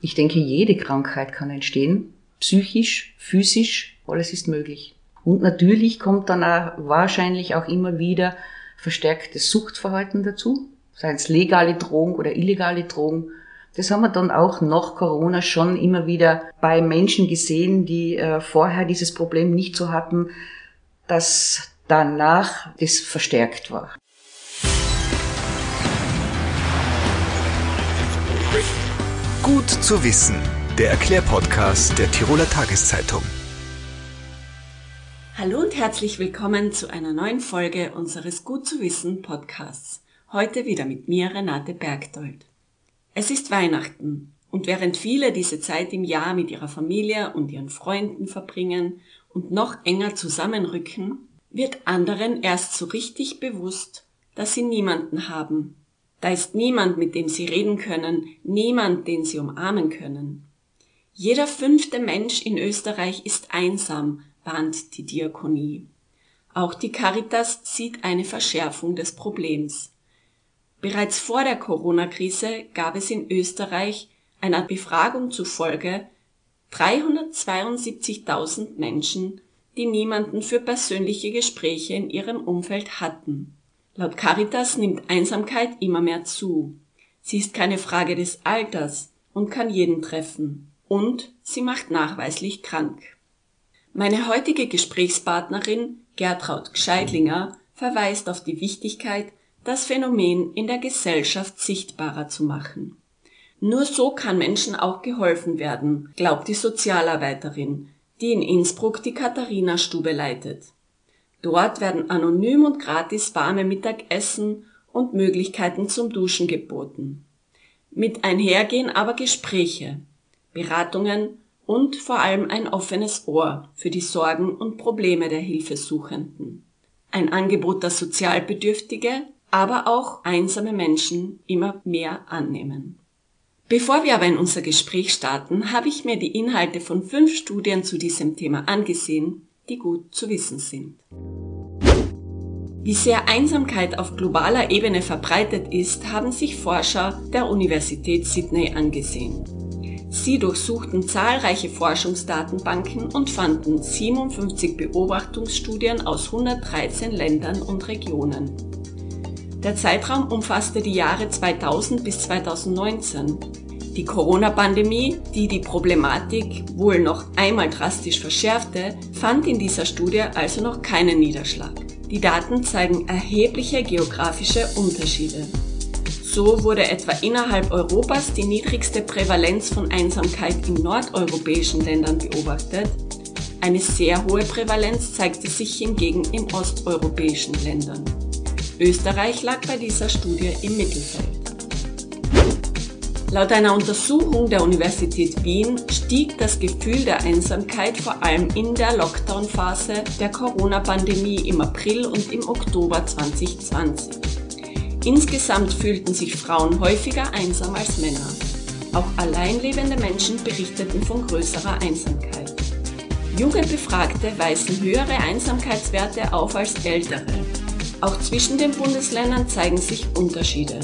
Ich denke, jede Krankheit kann entstehen. Psychisch, physisch, alles ist möglich. Und natürlich kommt dann auch wahrscheinlich auch immer wieder verstärktes Suchtverhalten dazu, seien es legale Drogen oder illegale Drogen. Das haben wir dann auch nach Corona schon immer wieder bei Menschen gesehen, die äh, vorher dieses Problem nicht so hatten, dass danach das verstärkt war. Gut zu wissen, der Erklärpodcast der Tiroler Tageszeitung. Hallo und herzlich willkommen zu einer neuen Folge unseres Gut zu wissen Podcasts. Heute wieder mit mir, Renate Bergdold. Es ist Weihnachten und während viele diese Zeit im Jahr mit ihrer Familie und ihren Freunden verbringen und noch enger zusammenrücken, wird anderen erst so richtig bewusst, dass sie niemanden haben, da ist niemand, mit dem sie reden können, niemand, den sie umarmen können. Jeder fünfte Mensch in Österreich ist einsam, warnt die Diakonie. Auch die Caritas sieht eine Verschärfung des Problems. Bereits vor der Corona-Krise gab es in Österreich einer Befragung zufolge 372.000 Menschen, die niemanden für persönliche Gespräche in ihrem Umfeld hatten. Laut Caritas nimmt Einsamkeit immer mehr zu. Sie ist keine Frage des Alters und kann jeden treffen. Und sie macht nachweislich krank. Meine heutige Gesprächspartnerin Gertraud Gscheidlinger verweist auf die Wichtigkeit, das Phänomen in der Gesellschaft sichtbarer zu machen. Nur so kann Menschen auch geholfen werden, glaubt die Sozialarbeiterin, die in Innsbruck die Katharina-Stube leitet. Dort werden anonym und gratis warme Mittagessen und Möglichkeiten zum Duschen geboten. Mit einhergehen aber Gespräche, Beratungen und vor allem ein offenes Ohr für die Sorgen und Probleme der Hilfesuchenden. Ein Angebot, das Sozialbedürftige, aber auch einsame Menschen immer mehr annehmen. Bevor wir aber in unser Gespräch starten, habe ich mir die Inhalte von fünf Studien zu diesem Thema angesehen, die gut zu wissen sind. Wie sehr Einsamkeit auf globaler Ebene verbreitet ist, haben sich Forscher der Universität Sydney angesehen. Sie durchsuchten zahlreiche Forschungsdatenbanken und fanden 57 Beobachtungsstudien aus 113 Ländern und Regionen. Der Zeitraum umfasste die Jahre 2000 bis 2019 die Corona-Pandemie, die die Problematik wohl noch einmal drastisch verschärfte, fand in dieser Studie also noch keinen Niederschlag. Die Daten zeigen erhebliche geografische Unterschiede. So wurde etwa innerhalb Europas die niedrigste Prävalenz von Einsamkeit in nordeuropäischen Ländern beobachtet. Eine sehr hohe Prävalenz zeigte sich hingegen in osteuropäischen Ländern. Österreich lag bei dieser Studie im Mittelfeld. Laut einer Untersuchung der Universität Wien stieg das Gefühl der Einsamkeit vor allem in der Lockdown-Phase der Corona-Pandemie im April und im Oktober 2020. Insgesamt fühlten sich Frauen häufiger einsam als Männer. Auch alleinlebende Menschen berichteten von größerer Einsamkeit. Junge Befragte weisen höhere Einsamkeitswerte auf als ältere. Auch zwischen den Bundesländern zeigen sich Unterschiede.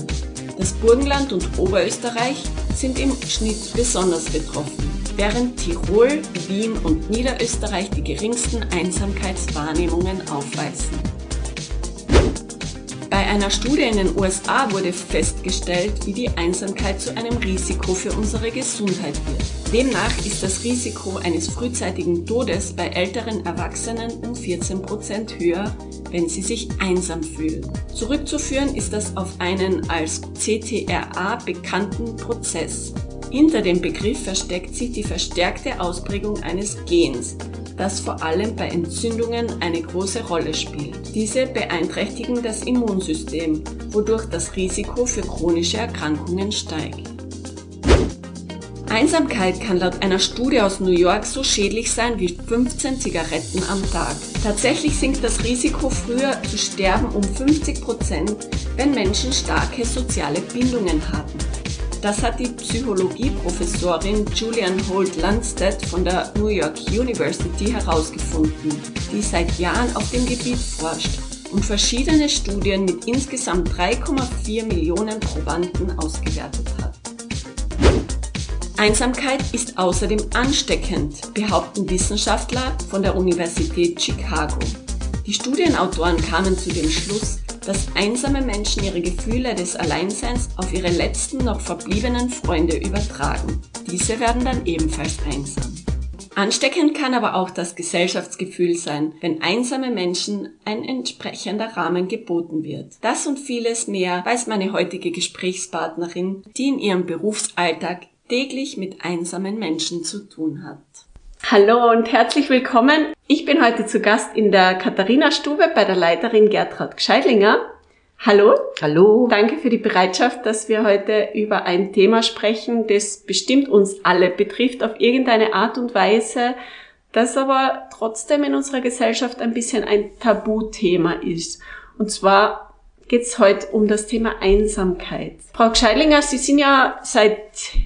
Das Burgenland und Oberösterreich sind im Schnitt besonders betroffen, während Tirol, Wien und Niederösterreich die geringsten Einsamkeitswahrnehmungen aufweisen. Bei einer Studie in den USA wurde festgestellt, wie die Einsamkeit zu einem Risiko für unsere Gesundheit wird. Demnach ist das Risiko eines frühzeitigen Todes bei älteren Erwachsenen um 14 Prozent höher wenn sie sich einsam fühlen. Zurückzuführen ist das auf einen als CTRA bekannten Prozess. Hinter dem Begriff versteckt sich die verstärkte Ausprägung eines Gens, das vor allem bei Entzündungen eine große Rolle spielt. Diese beeinträchtigen das Immunsystem, wodurch das Risiko für chronische Erkrankungen steigt. Einsamkeit kann laut einer Studie aus New York so schädlich sein wie 15 Zigaretten am Tag. Tatsächlich sinkt das Risiko, früher zu sterben, um 50 Prozent, wenn Menschen starke soziale Bindungen haben. Das hat die Psychologieprofessorin Julian Holt Landstedt von der New York University herausgefunden, die seit Jahren auf dem Gebiet forscht und verschiedene Studien mit insgesamt 3,4 Millionen Probanden ausgewertet hat. Einsamkeit ist außerdem ansteckend, behaupten Wissenschaftler von der Universität Chicago. Die Studienautoren kamen zu dem Schluss, dass einsame Menschen ihre Gefühle des Alleinseins auf ihre letzten noch verbliebenen Freunde übertragen. Diese werden dann ebenfalls einsam. Ansteckend kann aber auch das Gesellschaftsgefühl sein, wenn einsame Menschen ein entsprechender Rahmen geboten wird. Das und vieles mehr weiß meine heutige Gesprächspartnerin, die in ihrem Berufsalltag täglich mit einsamen Menschen zu tun hat. Hallo und herzlich willkommen. Ich bin heute zu Gast in der Katharina-Stube bei der Leiterin Gertraud Gscheidlinger. Hallo. Hallo. Danke für die Bereitschaft, dass wir heute über ein Thema sprechen, das bestimmt uns alle betrifft auf irgendeine Art und Weise, das aber trotzdem in unserer Gesellschaft ein bisschen ein Tabuthema ist. Und zwar geht es heute um das Thema Einsamkeit. Frau Gscheidlinger, Sie sind ja seit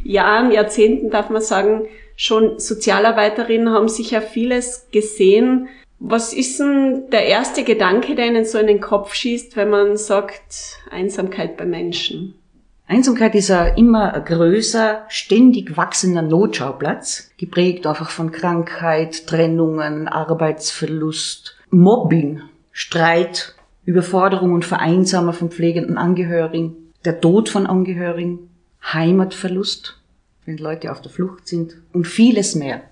Jahren, Jahrzehnten, darf man sagen, schon Sozialarbeiterin, haben sicher vieles gesehen, was ist denn der erste Gedanke, der Ihnen so in den Kopf schießt, wenn man sagt Einsamkeit bei Menschen? Einsamkeit ist ein immer größer, ständig wachsender Notschauplatz, geprägt einfach von Krankheit, Trennungen, Arbeitsverlust, Mobbing, Streit, Überforderung und Vereinsamer von pflegenden Angehörigen, der Tod von Angehörigen, Heimatverlust, wenn Leute auf der Flucht sind und vieles mehr.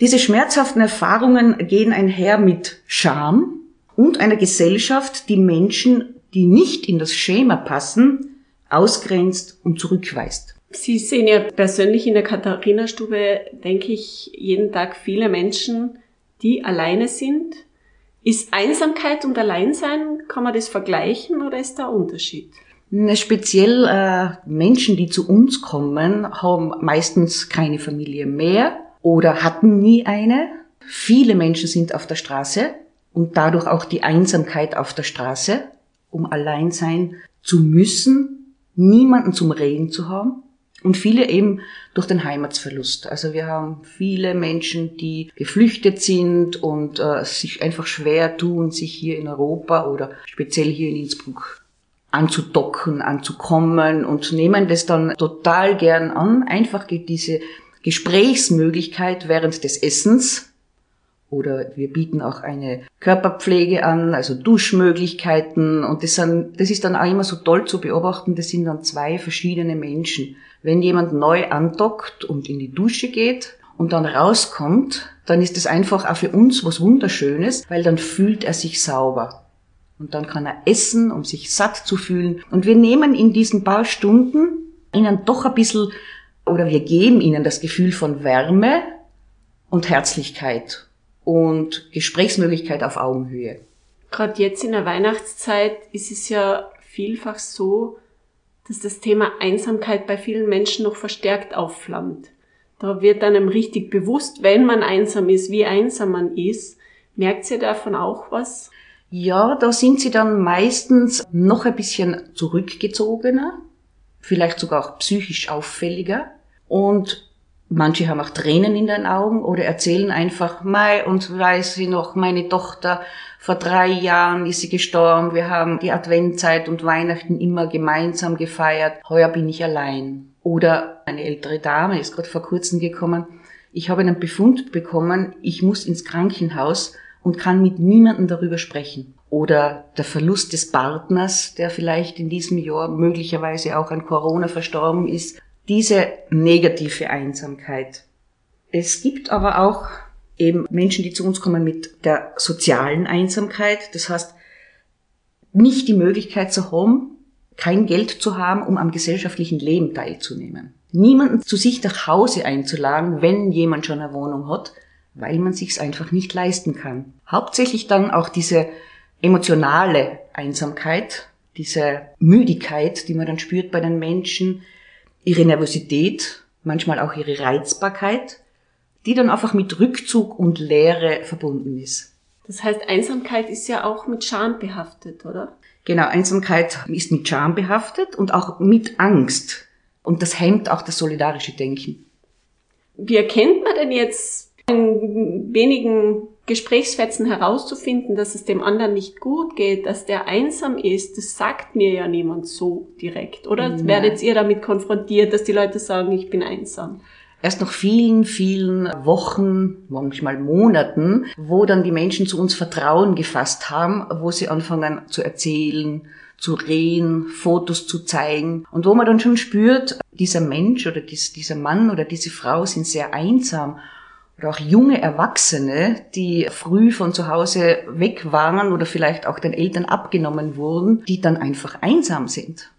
Diese schmerzhaften Erfahrungen gehen einher mit Scham und einer Gesellschaft, die Menschen, die nicht in das Schema passen, ausgrenzt und zurückweist. Sie sehen ja persönlich in der Katharina-Stube, denke ich, jeden Tag viele Menschen, die alleine sind. Ist Einsamkeit und Alleinsein, kann man das vergleichen oder ist da ein Unterschied? Speziell äh, Menschen, die zu uns kommen, haben meistens keine Familie mehr oder hatten nie eine. Viele Menschen sind auf der Straße und dadurch auch die Einsamkeit auf der Straße, um allein sein zu müssen, niemanden zum Reden zu haben. Und viele eben durch den Heimatsverlust. Also wir haben viele Menschen, die geflüchtet sind und äh, sich einfach schwer tun, sich hier in Europa oder speziell hier in Innsbruck anzudocken, anzukommen und nehmen das dann total gern an. Einfach geht diese Gesprächsmöglichkeit während des Essens oder wir bieten auch eine Körperpflege an, also Duschmöglichkeiten und das, sind, das ist dann auch immer so toll zu beobachten, das sind dann zwei verschiedene Menschen. Wenn jemand neu andockt und in die Dusche geht und dann rauskommt, dann ist es einfach auch für uns was Wunderschönes, weil dann fühlt er sich sauber. Und dann kann er essen, um sich satt zu fühlen. Und wir nehmen in diesen paar Stunden ihnen doch ein bisschen oder wir geben ihnen das Gefühl von Wärme und Herzlichkeit und Gesprächsmöglichkeit auf Augenhöhe. Gerade jetzt in der Weihnachtszeit ist es ja vielfach so, dass das Thema Einsamkeit bei vielen Menschen noch verstärkt aufflammt. Da wird einem richtig bewusst, wenn man einsam ist, wie einsam man ist. Merkt ihr davon auch was? Ja, da sind sie dann meistens noch ein bisschen zurückgezogener, vielleicht sogar auch psychisch auffälliger. Und manche haben auch Tränen in den Augen oder erzählen einfach, Mai, und weiß sie noch, meine Tochter, vor drei Jahren ist sie gestorben, wir haben die Adventzeit und Weihnachten immer gemeinsam gefeiert, heuer bin ich allein. Oder eine ältere Dame ist gerade vor kurzem gekommen, ich habe einen Befund bekommen, ich muss ins Krankenhaus und kann mit niemandem darüber sprechen. Oder der Verlust des Partners, der vielleicht in diesem Jahr möglicherweise auch an Corona verstorben ist, diese negative Einsamkeit. Es gibt aber auch eben Menschen, die zu uns kommen mit der sozialen Einsamkeit, das heißt nicht die Möglichkeit zu haben, kein Geld zu haben, um am gesellschaftlichen Leben teilzunehmen. Niemanden zu sich nach Hause einzuladen, wenn jemand schon eine Wohnung hat, weil man sich's einfach nicht leisten kann. Hauptsächlich dann auch diese emotionale Einsamkeit, diese Müdigkeit, die man dann spürt bei den Menschen, ihre Nervosität, manchmal auch ihre Reizbarkeit, die dann einfach mit Rückzug und Leere verbunden ist. Das heißt, Einsamkeit ist ja auch mit Scham behaftet, oder? Genau, Einsamkeit ist mit Scham behaftet und auch mit Angst. Und das hemmt auch das solidarische Denken. Wie erkennt man denn jetzt in wenigen Gesprächsfetzen herauszufinden, dass es dem anderen nicht gut geht, dass der einsam ist, das sagt mir ja niemand so direkt. Oder Nein. werdet ihr damit konfrontiert, dass die Leute sagen, ich bin einsam? erst nach vielen, vielen Wochen, manchmal Monaten, wo dann die Menschen zu uns Vertrauen gefasst haben, wo sie anfangen zu erzählen, zu reden, Fotos zu zeigen und wo man dann schon spürt, dieser Mensch oder dieser Mann oder diese Frau sind sehr einsam oder auch junge Erwachsene, die früh von zu Hause weg waren oder vielleicht auch den Eltern abgenommen wurden, die dann einfach einsam sind.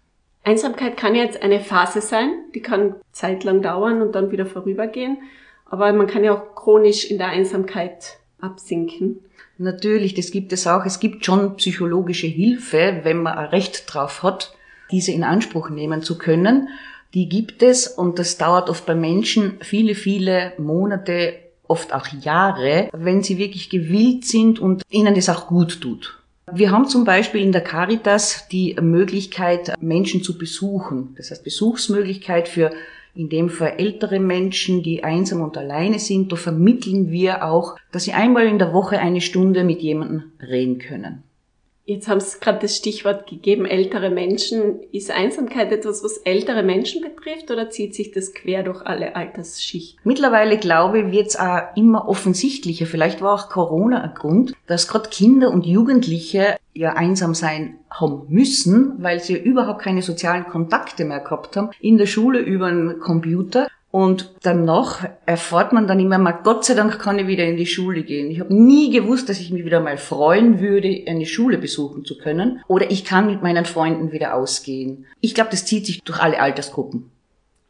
Einsamkeit kann jetzt eine Phase sein, die kann zeitlang dauern und dann wieder vorübergehen, aber man kann ja auch chronisch in der Einsamkeit absinken. Natürlich, das gibt es auch. Es gibt schon psychologische Hilfe, wenn man ein Recht drauf hat, diese in Anspruch nehmen zu können. Die gibt es und das dauert oft bei Menschen viele, viele Monate, oft auch Jahre, wenn sie wirklich gewillt sind und ihnen das auch gut tut. Wir haben zum Beispiel in der Caritas die Möglichkeit, Menschen zu besuchen. Das heißt Besuchsmöglichkeit für in dem Fall ältere Menschen, die einsam und alleine sind. Da vermitteln wir auch, dass sie einmal in der Woche eine Stunde mit jemandem reden können. Jetzt haben Sie gerade das Stichwort gegeben, ältere Menschen. Ist Einsamkeit etwas, was ältere Menschen betrifft oder zieht sich das quer durch alle Altersschichten? Mittlerweile glaube ich, wird es auch immer offensichtlicher. Vielleicht war auch Corona ein Grund, dass gerade Kinder und Jugendliche ja einsam sein haben müssen, weil sie überhaupt keine sozialen Kontakte mehr gehabt haben. In der Schule über einen Computer und danach erfährt man dann immer mal, Gott sei Dank kann ich wieder in die Schule gehen. Ich habe nie gewusst, dass ich mich wieder mal freuen würde, eine Schule besuchen zu können. Oder ich kann mit meinen Freunden wieder ausgehen. Ich glaube, das zieht sich durch alle Altersgruppen.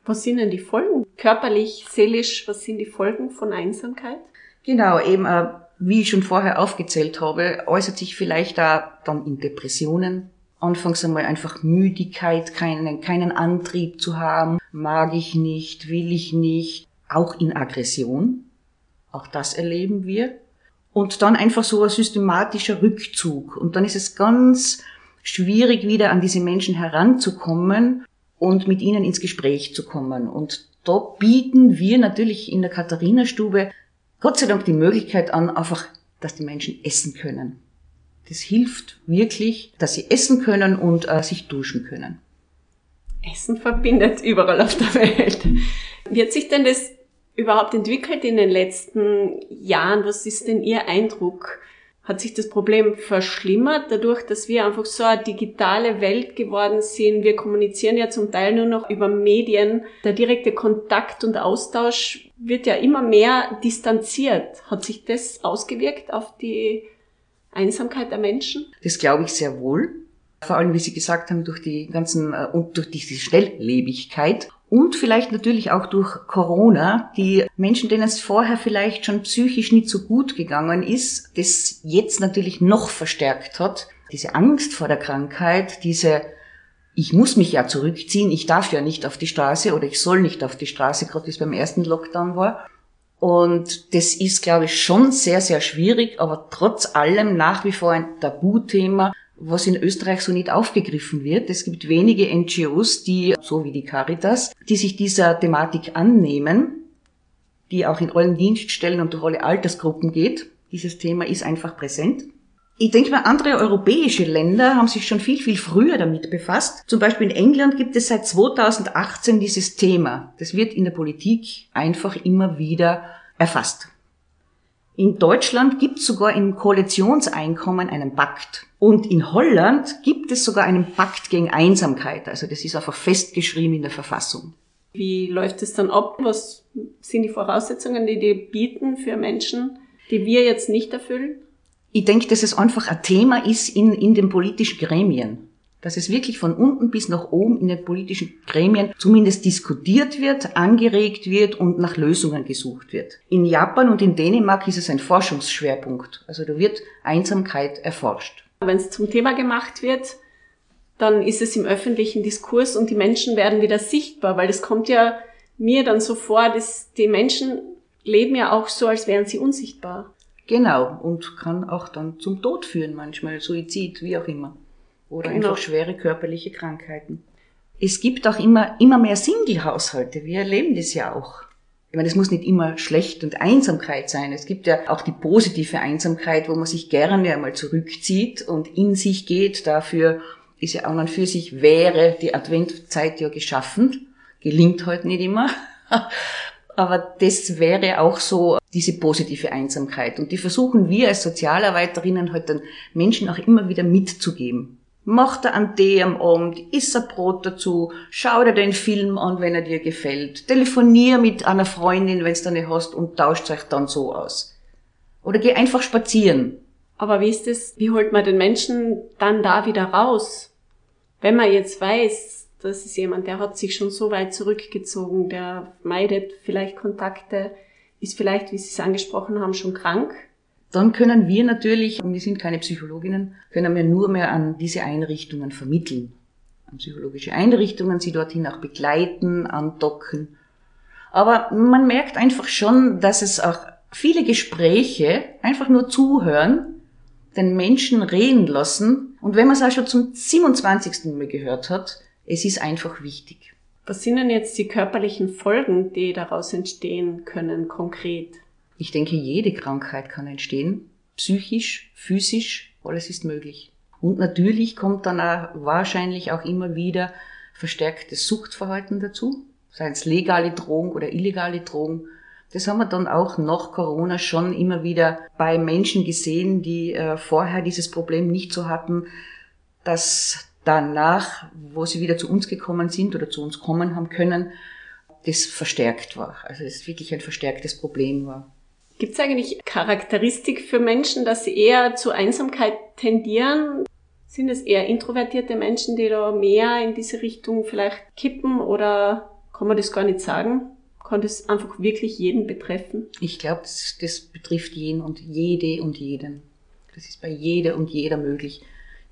Was sind denn die Folgen? Körperlich, seelisch, was sind die Folgen von Einsamkeit? Genau, eben, äh, wie ich schon vorher aufgezählt habe, äußert sich vielleicht da dann in Depressionen, anfangs einmal einfach Müdigkeit, keinen, keinen Antrieb zu haben, mag ich nicht, will ich nicht, auch in Aggression. Auch das erleben wir. Und dann einfach so ein systematischer Rückzug. Und dann ist es ganz schwierig, wieder an diese Menschen heranzukommen und mit ihnen ins Gespräch zu kommen. Und da bieten wir natürlich in der Katharina-Stube Gott sei Dank die Möglichkeit an, einfach, dass die Menschen essen können. Das hilft wirklich, dass sie essen können und äh, sich duschen können. Essen verbindet überall auf der Welt. Wie hat sich denn das überhaupt entwickelt in den letzten Jahren? Was ist denn Ihr Eindruck? Hat sich das Problem verschlimmert dadurch, dass wir einfach so eine digitale Welt geworden sind? Wir kommunizieren ja zum Teil nur noch über Medien. Der direkte Kontakt und Austausch wird ja immer mehr distanziert. Hat sich das ausgewirkt auf die Einsamkeit der Menschen? Das glaube ich sehr wohl. Vor allem, wie Sie gesagt haben, durch die ganzen äh, und durch diese Schnelllebigkeit und vielleicht natürlich auch durch Corona, die Menschen, denen es vorher vielleicht schon psychisch nicht so gut gegangen ist, das jetzt natürlich noch verstärkt hat. Diese Angst vor der Krankheit, diese ich muss mich ja zurückziehen, ich darf ja nicht auf die Straße oder ich soll nicht auf die Straße, gerade wie es beim ersten Lockdown war. Und das ist, glaube ich, schon sehr, sehr schwierig, aber trotz allem nach wie vor ein Tabuthema, was in Österreich so nicht aufgegriffen wird. Es gibt wenige NGOs, die, so wie die Caritas, die sich dieser Thematik annehmen, die auch in allen Dienststellen und durch alle Altersgruppen geht. Dieses Thema ist einfach präsent. Ich denke mal, andere europäische Länder haben sich schon viel, viel früher damit befasst. Zum Beispiel in England gibt es seit 2018 dieses Thema. Das wird in der Politik einfach immer wieder erfasst. In Deutschland gibt es sogar im Koalitionseinkommen einen Pakt. Und in Holland gibt es sogar einen Pakt gegen Einsamkeit. Also das ist einfach festgeschrieben in der Verfassung. Wie läuft es dann ab? Was sind die Voraussetzungen, die die bieten für Menschen, die wir jetzt nicht erfüllen? ich denke, dass es einfach ein Thema ist in, in den politischen Gremien. Dass es wirklich von unten bis nach oben in den politischen Gremien zumindest diskutiert wird, angeregt wird und nach Lösungen gesucht wird. In Japan und in Dänemark ist es ein Forschungsschwerpunkt. Also da wird Einsamkeit erforscht. Wenn es zum Thema gemacht wird, dann ist es im öffentlichen Diskurs und die Menschen werden wieder sichtbar, weil es kommt ja mir dann so vor, dass die Menschen leben ja auch so, als wären sie unsichtbar. Genau, und kann auch dann zum Tod führen manchmal, Suizid, wie auch immer. Oder genau. einfach schwere körperliche Krankheiten. Es gibt auch immer, immer mehr Single-Haushalte. Wir erleben das ja auch. Ich meine, es muss nicht immer schlecht und Einsamkeit sein. Es gibt ja auch die positive Einsamkeit, wo man sich gerne einmal zurückzieht und in sich geht. Dafür ist ja auch und für sich wäre die Adventzeit ja geschaffen. Gelingt heute halt nicht immer. Aber das wäre auch so diese positive Einsamkeit. Und die versuchen wir als Sozialarbeiterinnen halt den Menschen auch immer wieder mitzugeben. Mach dir einen Tee am Abend, iss ein Brot dazu, schau dir den Film an, wenn er dir gefällt, telefonier mit einer Freundin, wenn du eine hast und tauscht euch dann so aus. Oder geh einfach spazieren. Aber wie ist es, wie holt man den Menschen dann da wieder raus? Wenn man jetzt weiß, das ist jemand, der hat sich schon so weit zurückgezogen, der meidet vielleicht Kontakte, ist vielleicht, wie Sie es angesprochen haben, schon krank, dann können wir natürlich, wir sind keine Psychologinnen, können wir nur mehr an diese Einrichtungen vermitteln. An psychologische Einrichtungen, sie dorthin auch begleiten, andocken. Aber man merkt einfach schon, dass es auch viele Gespräche, einfach nur zuhören, den Menschen reden lassen. Und wenn man es auch schon zum 27. Mal gehört hat, es ist einfach wichtig. Was sind denn jetzt die körperlichen Folgen, die daraus entstehen können, konkret? Ich denke, jede Krankheit kann entstehen. Psychisch, physisch, alles ist möglich. Und natürlich kommt dann auch wahrscheinlich auch immer wieder verstärktes Suchtverhalten dazu, seien es legale Drogen oder illegale Drogen. Das haben wir dann auch nach Corona schon immer wieder bei Menschen gesehen, die äh, vorher dieses Problem nicht so hatten, dass danach, wo sie wieder zu uns gekommen sind oder zu uns kommen haben können, das verstärkt war. Also es wirklich ein verstärktes Problem war. Gibt es eigentlich Charakteristik für Menschen, dass sie eher zu Einsamkeit tendieren? Sind es eher introvertierte Menschen, die da mehr in diese Richtung vielleicht kippen oder kann man das gar nicht sagen? Kann das einfach wirklich jeden betreffen? Ich glaube, das, das betrifft jeden und jede und jeden. Das ist bei jeder und jeder möglich,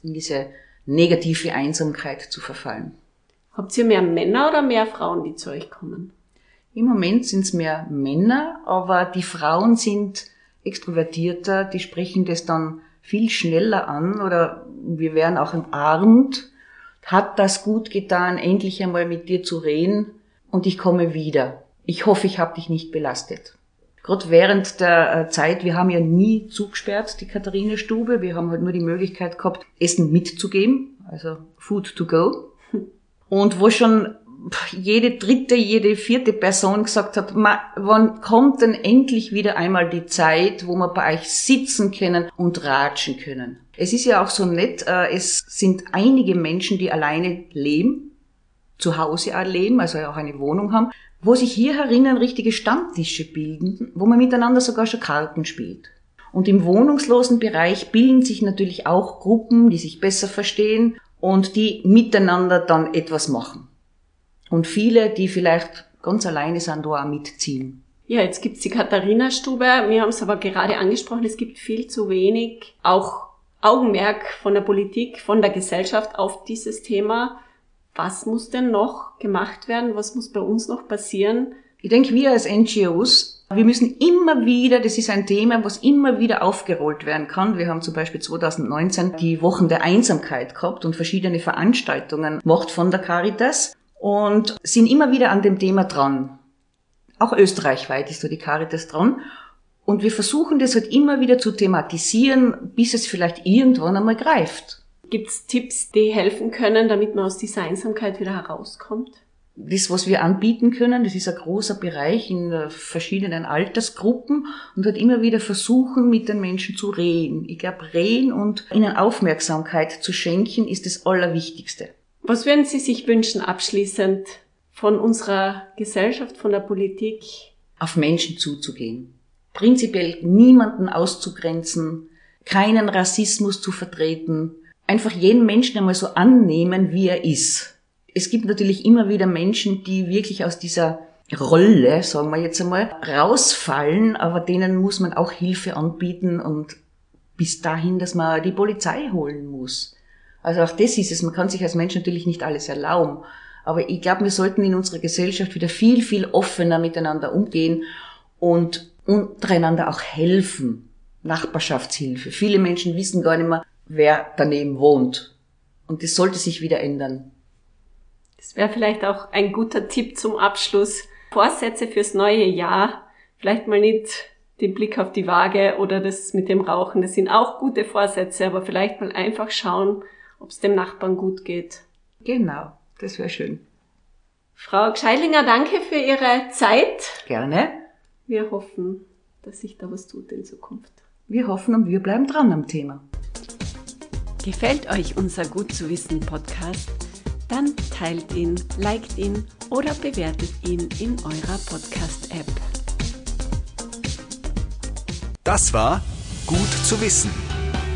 in diese negative Einsamkeit zu verfallen. Habt ihr mehr Männer oder mehr Frauen, die zu euch kommen? Im Moment sind es mehr Männer, aber die Frauen sind extrovertierter, die sprechen das dann viel schneller an oder wir werden auch umarmt. Hat das gut getan, endlich einmal mit dir zu reden und ich komme wieder. Ich hoffe, ich habe dich nicht belastet. Gerade während der äh, Zeit, wir haben ja nie zugesperrt, die Katharina-Stube. Wir haben halt nur die Möglichkeit gehabt, Essen mitzugeben, also Food to go. Und wo schon jede dritte, jede vierte Person gesagt hat, wann kommt denn endlich wieder einmal die Zeit, wo wir bei euch sitzen können und ratschen können? Es ist ja auch so nett, äh, es sind einige Menschen, die alleine leben, zu Hause auch leben, also auch eine Wohnung haben, wo sich hier herinnen richtige Stammtische bilden, wo man miteinander sogar schon Karten spielt. Und im wohnungslosen Bereich bilden sich natürlich auch Gruppen, die sich besser verstehen und die miteinander dann etwas machen und viele, die vielleicht ganz alleine sind, da auch mitziehen. Ja, jetzt gibt's die Katharina-Stube. Wir haben es aber gerade angesprochen, es gibt viel zu wenig auch Augenmerk von der Politik, von der Gesellschaft auf dieses Thema. Was muss denn noch gemacht werden? Was muss bei uns noch passieren? Ich denke, wir als NGOs, wir müssen immer wieder, das ist ein Thema, was immer wieder aufgerollt werden kann. Wir haben zum Beispiel 2019 die Wochen der Einsamkeit gehabt und verschiedene Veranstaltungen gemacht von der Caritas und sind immer wieder an dem Thema dran. Auch österreichweit ist so die Caritas dran. Und wir versuchen das halt immer wieder zu thematisieren, bis es vielleicht irgendwann einmal greift. Gibt es Tipps, die helfen können, damit man aus dieser Einsamkeit wieder herauskommt? Das, was wir anbieten können, das ist ein großer Bereich in verschiedenen Altersgruppen und halt immer wieder versuchen, mit den Menschen zu reden. Ich glaube, reden und ihnen Aufmerksamkeit zu schenken, ist das Allerwichtigste. Was würden Sie sich wünschen abschließend von unserer Gesellschaft, von der Politik? Auf Menschen zuzugehen. Prinzipiell niemanden auszugrenzen, keinen Rassismus zu vertreten, einfach jeden Menschen einmal so annehmen, wie er ist. Es gibt natürlich immer wieder Menschen, die wirklich aus dieser Rolle, sagen wir jetzt einmal, rausfallen, aber denen muss man auch Hilfe anbieten und bis dahin, dass man die Polizei holen muss. Also auch das ist es. Man kann sich als Mensch natürlich nicht alles erlauben. Aber ich glaube, wir sollten in unserer Gesellschaft wieder viel, viel offener miteinander umgehen und untereinander auch helfen. Nachbarschaftshilfe. Viele Menschen wissen gar nicht mehr, wer daneben wohnt. Und das sollte sich wieder ändern. Das wäre vielleicht auch ein guter Tipp zum Abschluss. Vorsätze fürs neue Jahr. Vielleicht mal nicht den Blick auf die Waage oder das mit dem Rauchen. Das sind auch gute Vorsätze, aber vielleicht mal einfach schauen, ob es dem Nachbarn gut geht. Genau, das wäre schön. Frau Gscheilinger, danke für Ihre Zeit. Gerne. Wir hoffen, dass sich da was tut in Zukunft. Wir hoffen und wir bleiben dran am Thema. Gefällt euch unser Gut zu wissen Podcast? Dann teilt ihn, liked ihn oder bewertet ihn in eurer Podcast-App. Das war Gut zu wissen,